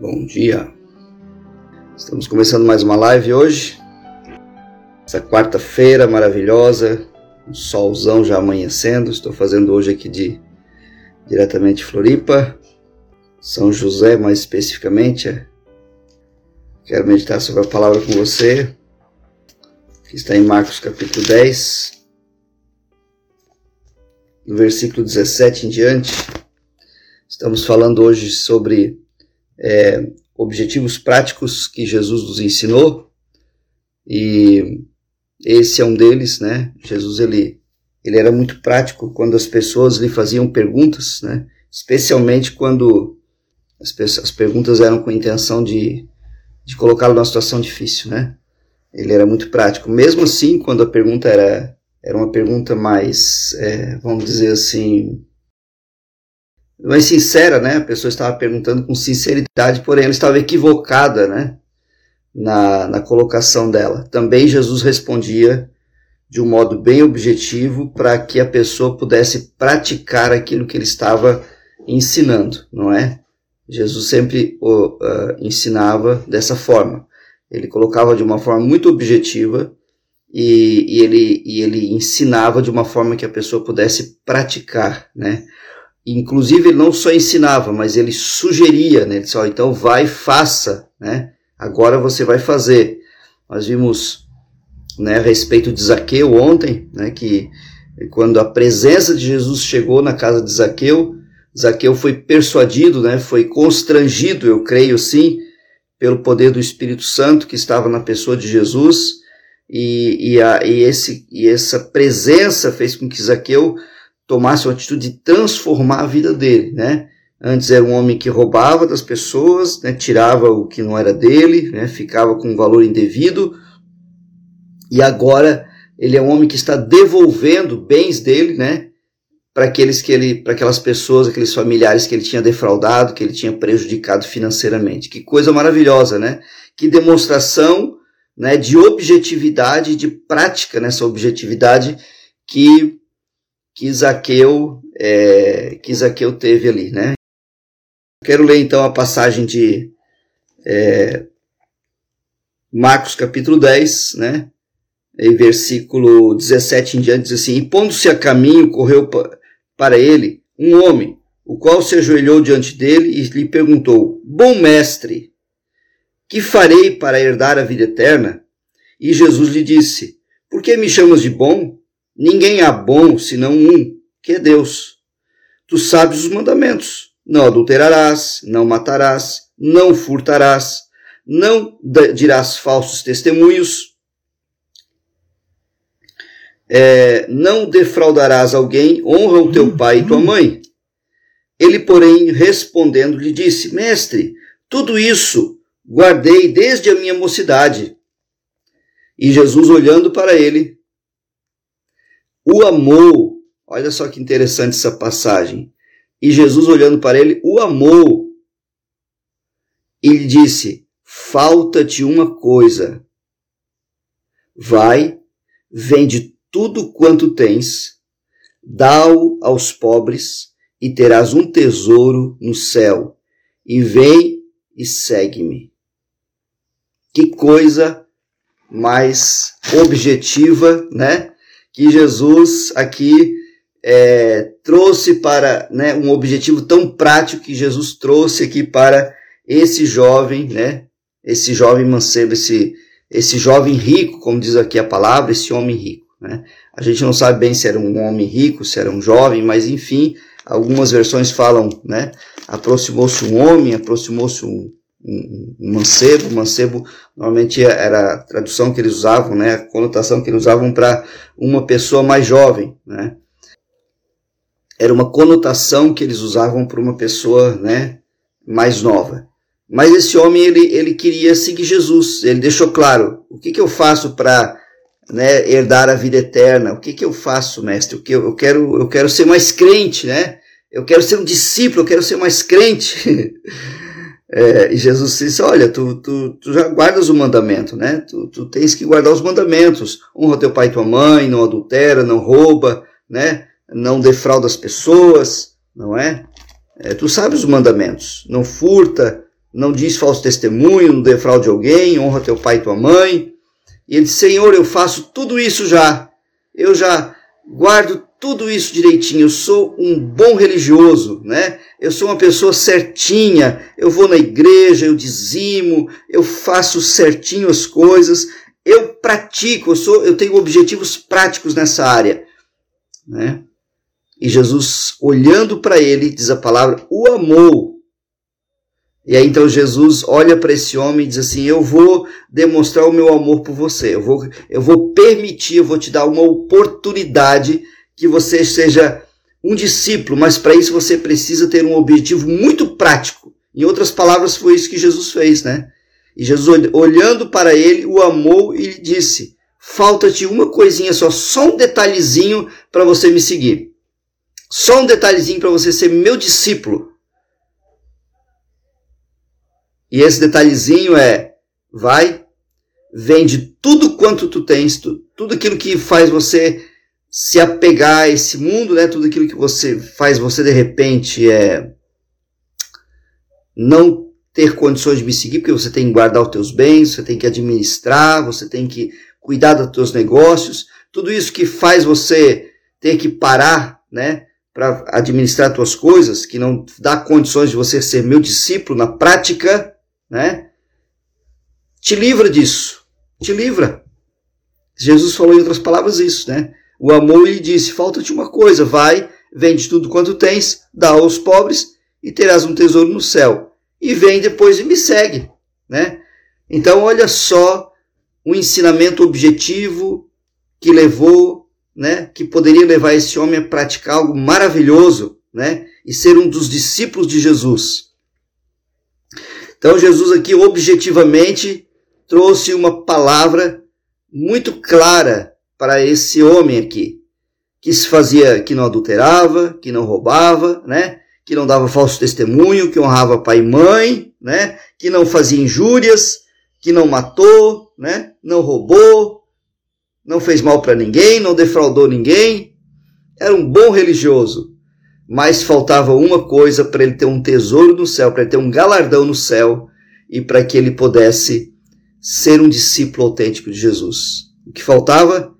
Bom dia. Estamos começando mais uma live hoje. Essa quarta-feira maravilhosa, um solzão já amanhecendo. Estou fazendo hoje aqui de diretamente Floripa, São José mais especificamente. Quero meditar sobre a palavra com você, que está em Marcos capítulo 10, no versículo 17 em diante. Estamos falando hoje sobre é, objetivos práticos que Jesus nos ensinou e esse é um deles, né? Jesus ele ele era muito prático quando as pessoas lhe faziam perguntas, né? Especialmente quando as, as perguntas eram com a intenção de, de colocá-lo numa situação difícil, né? Ele era muito prático. Mesmo assim, quando a pergunta era, era uma pergunta mais, é, vamos dizer assim, mais sincera, né? A pessoa estava perguntando com sinceridade, porém ela estava equivocada, né? Na, na colocação dela. Também Jesus respondia de um modo bem objetivo para que a pessoa pudesse praticar aquilo que ele estava ensinando, não é? Jesus sempre o, uh, ensinava dessa forma. Ele colocava de uma forma muito objetiva e, e, ele, e ele ensinava de uma forma que a pessoa pudesse praticar, né? Inclusive, ele não só ensinava, mas ele sugeria, né? Ele disse, oh, então vai, faça, né? Agora você vai fazer. Nós vimos né, a respeito de Zaqueu ontem, né, que quando a presença de Jesus chegou na casa de Zaqueu, Zaqueu foi persuadido, né, foi constrangido, eu creio sim, pelo poder do Espírito Santo que estava na pessoa de Jesus, e, e, a, e, esse, e essa presença fez com que Zaqueu tomasse uma atitude de transformar a vida dele, né? Antes era um homem que roubava das pessoas, né? tirava o que não era dele, né? ficava com um valor indevido, e agora ele é um homem que está devolvendo bens dele, né? Para aqueles que ele, para aquelas pessoas, aqueles familiares que ele tinha defraudado, que ele tinha prejudicado financeiramente. Que coisa maravilhosa, né? Que demonstração, né, de objetividade, de prática nessa objetividade que que Zaqueu, é, que Zaqueu teve ali, né? Quero ler então a passagem de é, Marcos capítulo 10, né? Em versículo 17 em diante diz assim: E pondo-se a caminho, correu para ele um homem, o qual se ajoelhou diante dele e lhe perguntou: Bom mestre, que farei para herdar a vida eterna? E Jesus lhe disse: Por que me chamas de bom? Ninguém há bom senão um, que é Deus. Tu sabes os mandamentos: não adulterarás, não matarás, não furtarás, não dirás falsos testemunhos, é, não defraudarás alguém, honra o teu pai e tua mãe. Ele, porém, respondendo, lhe disse: Mestre, tudo isso guardei desde a minha mocidade. E Jesus, olhando para ele, o amou. Olha só que interessante essa passagem. E Jesus, olhando para ele, o amou. E lhe disse: Falta-te uma coisa. Vai, vende tudo quanto tens, dá-o aos pobres, e terás um tesouro no céu. E vem e segue-me. Que coisa mais objetiva, né? que Jesus aqui é, trouxe para né, um objetivo tão prático que Jesus trouxe aqui para esse jovem, né, esse jovem mancebo, esse, esse jovem rico, como diz aqui a palavra, esse homem rico. Né? A gente não sabe bem se era um homem rico, se era um jovem, mas enfim, algumas versões falam, né, aproximou-se um homem, aproximou-se um, um, mancebo. Mancebo normalmente era a tradução que eles usavam, né, a conotação que eles usavam para uma pessoa mais jovem, né. Era uma conotação que eles usavam para uma pessoa, né, mais nova. Mas esse homem ele, ele queria seguir Jesus. Ele deixou claro: o que, que eu faço para né, herdar a vida eterna? O que, que eu faço, mestre? O que eu, eu quero eu quero ser mais crente, né? Eu quero ser um discípulo. Eu quero ser mais crente. É, e Jesus disse: Olha, tu, tu, tu já guardas o mandamento, né? Tu, tu tens que guardar os mandamentos. Honra teu pai e tua mãe, não adultera, não rouba, né? não defrauda as pessoas, não é? é? Tu sabes os mandamentos: não furta, não diz falso testemunho, não defraude alguém, honra teu pai e tua mãe. E ele disse: Senhor, eu faço tudo isso já. Eu já guardo tudo isso direitinho. Eu sou um bom religioso, né? Eu sou uma pessoa certinha. Eu vou na igreja, eu dizimo, eu faço certinho as coisas. Eu pratico, eu sou, eu tenho objetivos práticos nessa área, né? E Jesus, olhando para ele, diz a palavra, o amou. E aí então Jesus olha para esse homem e diz assim: Eu vou demonstrar o meu amor por você. Eu vou, eu vou permitir, eu vou te dar uma oportunidade que você seja um discípulo, mas para isso você precisa ter um objetivo muito prático. Em outras palavras, foi isso que Jesus fez, né? E Jesus, olhando para ele, o amou e disse: Falta-te uma coisinha só, só um detalhezinho para você me seguir. Só um detalhezinho para você ser meu discípulo. E esse detalhezinho é: vai, vende tudo quanto tu tens, tudo aquilo que faz você se apegar a esse mundo, né? Tudo aquilo que você faz você de repente é não ter condições de me seguir, porque você tem que guardar os teus bens, você tem que administrar, você tem que cuidar dos teus negócios, tudo isso que faz você ter que parar, né, para administrar tuas coisas, que não dá condições de você ser meu discípulo na prática, né? Te livra disso, te livra. Jesus falou em outras palavras isso, né? O amor lhe disse: falta-te uma coisa, vai, vende tudo quanto tens, dá aos pobres e terás um tesouro no céu e vem depois e me segue, né? Então olha só o ensinamento objetivo que levou, né, que poderia levar esse homem a praticar algo maravilhoso, né, e ser um dos discípulos de Jesus. Então Jesus aqui objetivamente trouxe uma palavra muito clara para esse homem aqui, que se fazia, que não adulterava, que não roubava, né? que não dava falso testemunho, que honrava pai e mãe, né? que não fazia injúrias, que não matou, né? não roubou, não fez mal para ninguém, não defraudou ninguém. Era um bom religioso, mas faltava uma coisa para ele ter um tesouro no céu, para ele ter um galardão no céu e para que ele pudesse ser um discípulo autêntico de Jesus. O que faltava?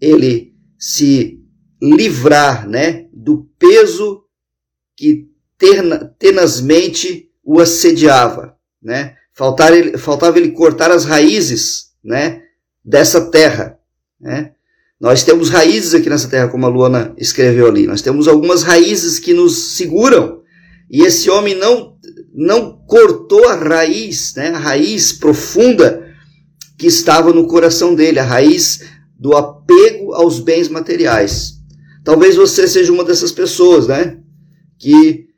Ele se livrar, né, do peso que tenazmente o assediava, né? Faltava ele, faltava ele cortar as raízes, né, dessa terra, né? Nós temos raízes aqui nessa terra, como a Luana escreveu ali. Nós temos algumas raízes que nos seguram. E esse homem não não cortou a raiz, né? A raiz profunda que estava no coração dele, a raiz do apego aos bens materiais. Talvez você seja uma dessas pessoas, né? que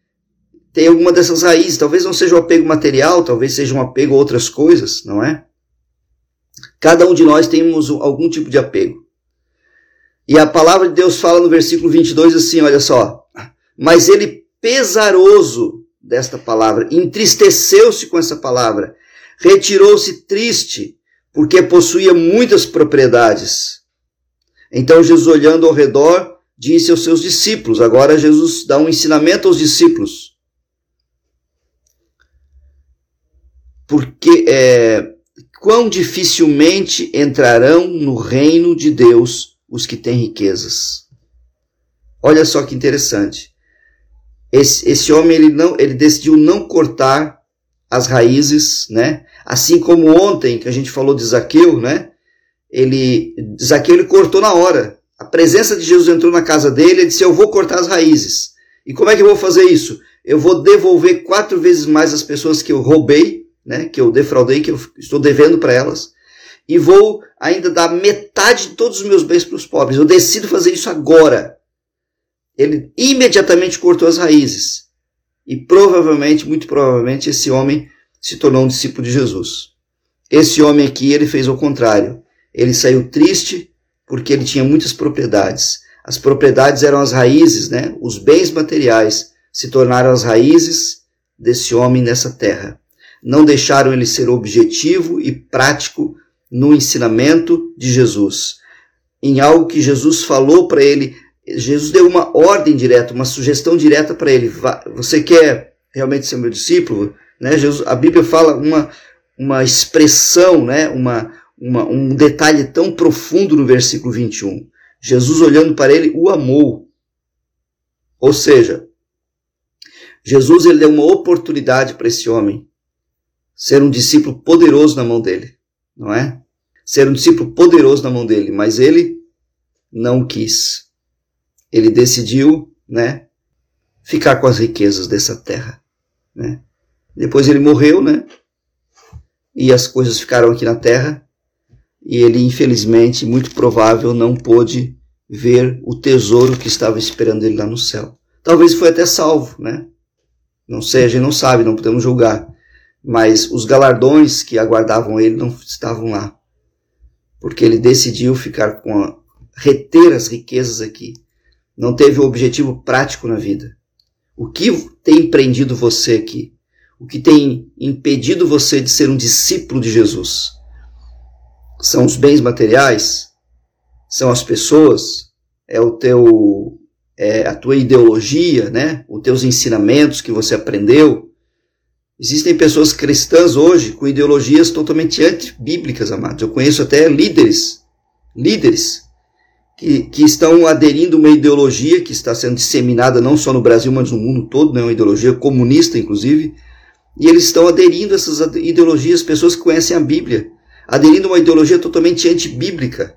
tem alguma dessas raízes. Talvez não seja um apego material, talvez seja um apego a outras coisas, não é? Cada um de nós temos algum tipo de apego. E a palavra de Deus fala no versículo 22 assim, olha só. Mas ele, pesaroso desta palavra, entristeceu-se com essa palavra, retirou-se triste, porque possuía muitas propriedades. Então Jesus, olhando ao redor, disse aos seus discípulos. Agora Jesus dá um ensinamento aos discípulos. Porque é, quão dificilmente entrarão no reino de Deus os que têm riquezas. Olha só que interessante. Esse, esse homem ele não ele decidiu não cortar as raízes, né? Assim como ontem que a gente falou de Zaqueu, né? Ele Zaqueu ele cortou na hora. A presença de Jesus entrou na casa dele e disse: Eu vou cortar as raízes. E como é que eu vou fazer isso? Eu vou devolver quatro vezes mais as pessoas que eu roubei, né, que eu defraudei, que eu estou devendo para elas, e vou ainda dar metade de todos os meus bens para os pobres. Eu decido fazer isso agora. Ele imediatamente cortou as raízes. E provavelmente, muito provavelmente, esse homem se tornou um discípulo de Jesus. Esse homem aqui, ele fez o contrário. Ele saiu triste, porque ele tinha muitas propriedades. As propriedades eram as raízes, né? Os bens materiais se tornaram as raízes desse homem nessa terra. Não deixaram ele ser objetivo e prático no ensinamento de Jesus. Em algo que Jesus falou para ele, Jesus deu uma ordem direta, uma sugestão direta para ele. Você quer realmente ser meu discípulo? Né? Jesus, a Bíblia fala uma, uma expressão, né? uma, uma, um detalhe tão profundo no versículo 21. Jesus, olhando para ele, o amou. Ou seja, Jesus ele deu uma oportunidade para esse homem ser um discípulo poderoso na mão dele, não é? Ser um discípulo poderoso na mão dele, mas ele não quis. Ele decidiu, né, ficar com as riquezas dessa terra, né? Depois ele morreu, né? E as coisas ficaram aqui na terra, e ele infelizmente, muito provável, não pôde ver o tesouro que estava esperando ele lá no céu. Talvez foi até salvo, né? Não sei, a gente não sabe, não podemos julgar. Mas os galardões que aguardavam ele não estavam lá. Porque ele decidiu ficar com a, reter as riquezas aqui. Não teve um objetivo prático na vida. O que tem prendido você aqui? O que tem impedido você de ser um discípulo de Jesus? São os bens materiais? São as pessoas? É o teu é, a tua ideologia, né? Os teus ensinamentos que você aprendeu. Existem pessoas cristãs hoje com ideologias totalmente antibíblicas, amados. Eu conheço até líderes, líderes, que, que estão aderindo a uma ideologia que está sendo disseminada não só no Brasil, mas no mundo todo, né? uma ideologia comunista, inclusive. E eles estão aderindo a essas ideologias, pessoas que conhecem a Bíblia, aderindo a uma ideologia totalmente antibíblica.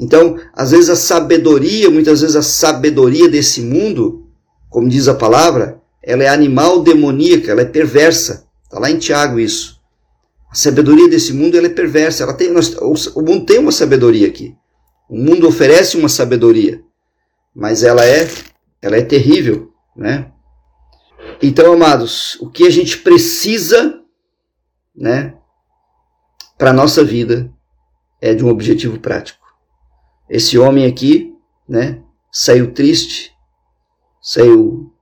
Então, às vezes a sabedoria, muitas vezes a sabedoria desse mundo, como diz a palavra, ela é animal demoníaca, ela é perversa. Está lá em Tiago isso. A sabedoria desse mundo ela é perversa. Ela tem, nós, o mundo tem uma sabedoria aqui. O mundo oferece uma sabedoria, mas ela é, ela é terrível, né? Então, amados, o que a gente precisa, né, para nossa vida é de um objetivo prático. Esse homem aqui, né, saiu triste, saiu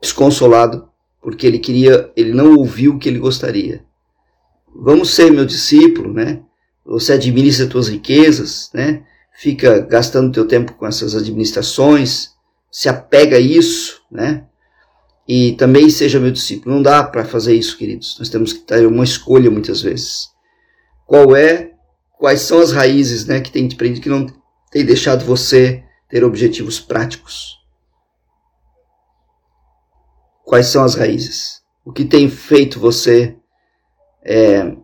desconsolado, porque ele queria, ele não ouviu o que ele gostaria. Vamos ser meu discípulo, né? Você administra suas riquezas, né? Fica gastando teu tempo com essas administrações, se apega a isso, né? E também seja meu discípulo. Não dá para fazer isso, queridos. Nós temos que ter uma escolha muitas vezes. Qual é quais são as raízes né, que tem te prendido, que não tem deixado você ter objetivos práticos. Quais são as raízes? O que tem feito você é,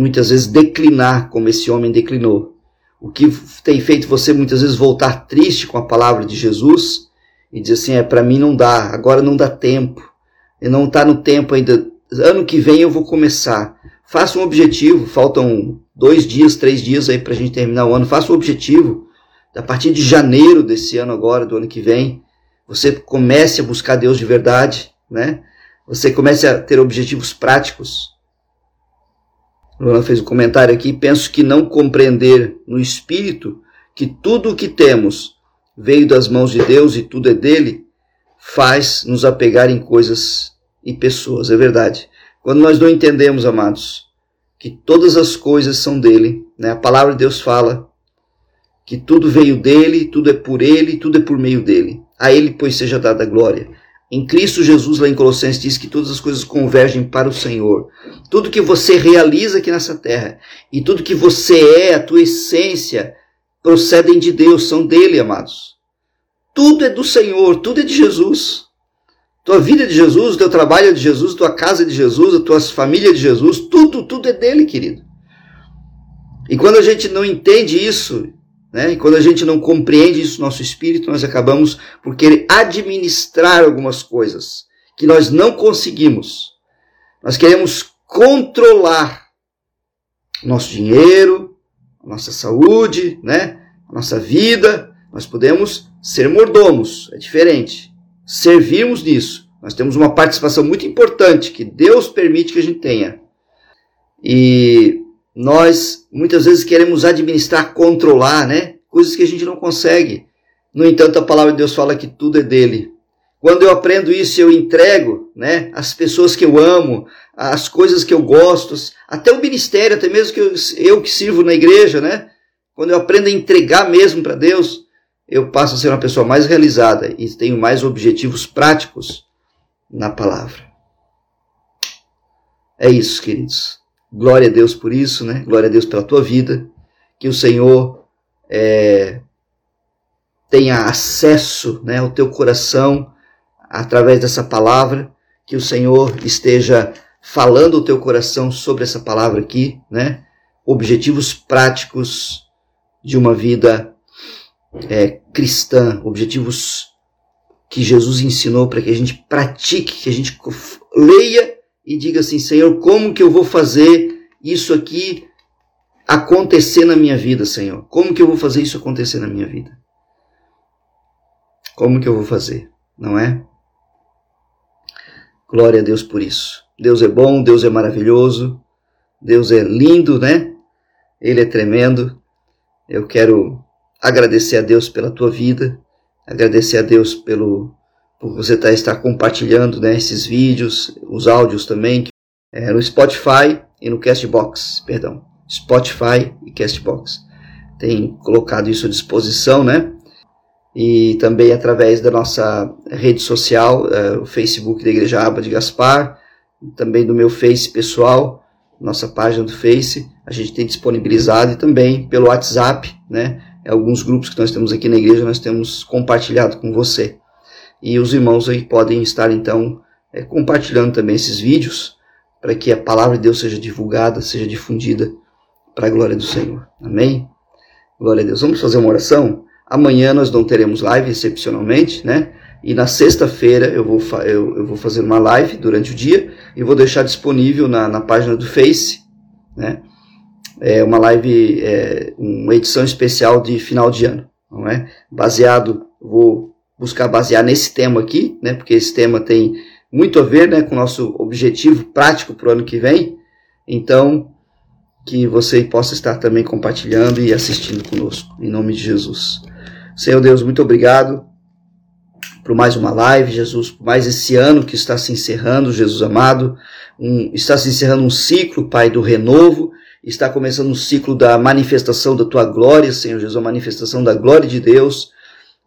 muitas vezes declinar como esse homem declinou? O que tem feito você muitas vezes voltar triste com a palavra de Jesus e dizer assim: é para mim não dá, agora não dá tempo, e não está no tempo ainda. Ano que vem eu vou começar. Faça um objetivo, faltam dois dias, três dias aí para a gente terminar o ano. Faça um objetivo. A partir de janeiro desse ano agora, do ano que vem, você comece a buscar Deus de verdade, né? Você comece a ter objetivos práticos. Luana fez um comentário aqui. Penso que não compreender no espírito que tudo o que temos veio das mãos de Deus e tudo é dele, faz nos apegar em coisas e pessoas. É verdade. Quando nós não entendemos, amados, que todas as coisas são dele, né? a palavra de Deus fala que tudo veio dele, tudo é por ele, tudo é por meio dele. A ele, pois, seja dada a glória. Em Cristo Jesus, lá em Colossenses, diz que todas as coisas convergem para o Senhor. Tudo que você realiza aqui nessa terra e tudo que você é, a tua essência, procedem de Deus, são dele, amados. Tudo é do Senhor, tudo é de Jesus. Tua vida é de Jesus, o teu trabalho é de Jesus, tua casa é de Jesus, a tua família é de Jesus, tudo, tudo é dele, querido. E quando a gente não entende isso, né, e quando a gente não compreende isso no nosso espírito, nós acabamos por querer administrar algumas coisas que nós não conseguimos. Nós queremos controlar nosso dinheiro, nossa saúde, né, nossa vida. Nós podemos ser mordomos, é diferente servirmos nisso. Nós temos uma participação muito importante que Deus permite que a gente tenha. E nós muitas vezes queremos administrar, controlar, né? Coisas que a gente não consegue. No entanto, a palavra de Deus fala que tudo é dele. Quando eu aprendo isso, eu entrego, né? As pessoas que eu amo, as coisas que eu gosto, até o ministério, até mesmo que eu, eu que sirvo na igreja, né? Quando eu aprendo a entregar mesmo para Deus, eu passo a ser uma pessoa mais realizada e tenho mais objetivos práticos na palavra. É isso, queridos. Glória a Deus por isso, né? Glória a Deus pela tua vida. Que o Senhor é, tenha acesso né, ao teu coração através dessa palavra. Que o Senhor esteja falando o teu coração sobre essa palavra aqui, né? Objetivos práticos de uma vida é, cristã, objetivos que Jesus ensinou para que a gente pratique, que a gente leia e diga assim: Senhor, como que eu vou fazer isso aqui acontecer na minha vida, Senhor? Como que eu vou fazer isso acontecer na minha vida? Como que eu vou fazer? Não é? Glória a Deus por isso. Deus é bom, Deus é maravilhoso, Deus é lindo, né? Ele é tremendo. Eu quero agradecer a Deus pela tua vida, agradecer a Deus pelo por você tá, estar compartilhando né, esses vídeos, os áudios também, é, no Spotify e no Castbox, perdão, Spotify e Castbox. Tem colocado isso à disposição, né? E também através da nossa rede social, é, o Facebook da Igreja Aba de Gaspar, também do meu Face pessoal, nossa página do Face, a gente tem disponibilizado e também pelo WhatsApp, né? Alguns grupos que nós temos aqui na igreja nós temos compartilhado com você. E os irmãos aí podem estar então é, compartilhando também esses vídeos para que a palavra de Deus seja divulgada, seja difundida para a glória do Senhor. Amém? Glória a Deus. Vamos fazer uma oração? Amanhã nós não teremos live, excepcionalmente, né? E na sexta-feira eu vou, eu, eu, vou fazer uma live durante o dia e vou deixar disponível na, na página do Face, né? É uma live, é, uma edição especial de final de ano, não é? Baseado, vou buscar basear nesse tema aqui, né? Porque esse tema tem muito a ver, né, com o nosso objetivo prático para o ano que vem. Então, que você possa estar também compartilhando e assistindo conosco, em nome de Jesus. Senhor Deus, muito obrigado por mais uma live, Jesus, por mais esse ano que está se encerrando, Jesus amado. Um, está se encerrando um ciclo, Pai, do renovo. Está começando um ciclo da manifestação da tua glória, Senhor Jesus, a manifestação da glória de Deus.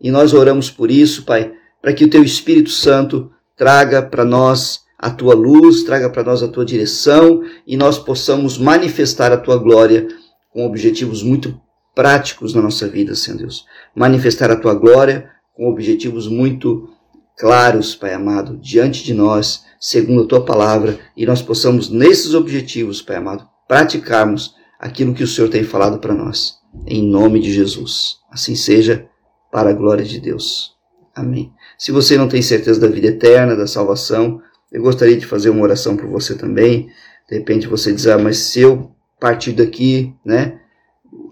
E nós oramos por isso, Pai, para que o teu Espírito Santo traga para nós a tua luz, traga para nós a tua direção e nós possamos manifestar a tua glória com objetivos muito práticos na nossa vida, Senhor Deus. Manifestar a tua glória com objetivos muito claros, Pai amado, diante de nós, segundo a tua palavra, e nós possamos, nesses objetivos, Pai amado, praticarmos aquilo que o Senhor tem falado para nós. Em nome de Jesus. Assim seja para a glória de Deus. Amém. Se você não tem certeza da vida eterna, da salvação, eu gostaria de fazer uma oração por você também. De repente você diz, ah, mas se eu partir daqui, né,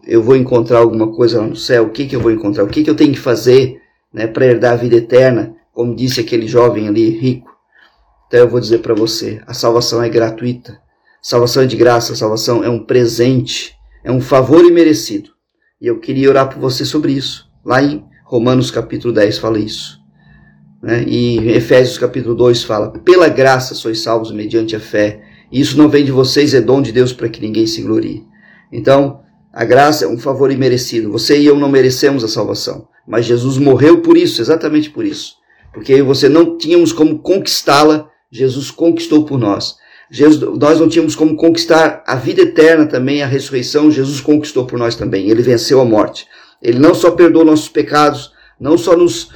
eu vou encontrar alguma coisa lá no céu, o que, que eu vou encontrar? O que, que eu tenho que fazer né, para herdar a vida eterna? Como disse aquele jovem ali, rico. Então eu vou dizer para você, a salvação é gratuita. Salvação é de graça, salvação é um presente, é um favor imerecido. E eu queria orar por você sobre isso. Lá em Romanos capítulo 10 fala isso. Né? E Efésios capítulo 2 fala: Pela graça sois salvos mediante a fé. E isso não vem de vocês, é dom de Deus para que ninguém se glorie. Então, a graça é um favor imerecido. Você e eu não merecemos a salvação. Mas Jesus morreu por isso, exatamente por isso. Porque eu e você não tínhamos como conquistá-la, Jesus conquistou por nós. Jesus, nós não tínhamos como conquistar a vida eterna também, a ressurreição, Jesus conquistou por nós também. Ele venceu a morte. Ele não só perdoou nossos pecados, não só nos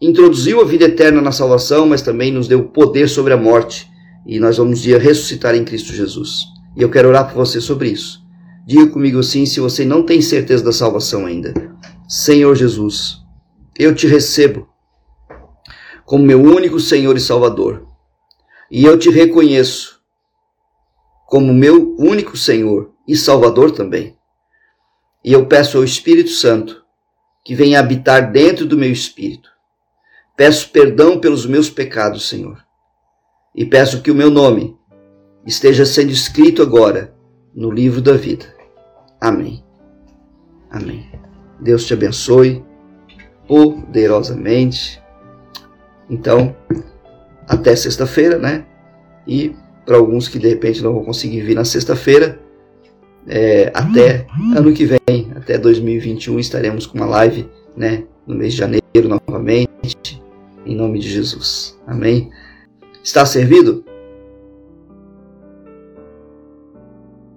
introduziu a vida eterna na salvação, mas também nos deu poder sobre a morte. E nós vamos dia ressuscitar em Cristo Jesus. E eu quero orar por você sobre isso. Diga comigo assim, se você não tem certeza da salvação ainda. Senhor Jesus, eu te recebo como meu único Senhor e Salvador. E eu te reconheço como meu único Senhor e Salvador também. E eu peço ao Espírito Santo que venha habitar dentro do meu espírito. Peço perdão pelos meus pecados, Senhor. E peço que o meu nome esteja sendo escrito agora no livro da vida. Amém. Amém. Deus te abençoe poderosamente. Então, até sexta-feira, né? E para alguns que de repente não vão conseguir vir na sexta-feira, é, até ano que vem, até 2021, estaremos com uma live né, no mês de janeiro novamente, em nome de Jesus. Amém? Está servido?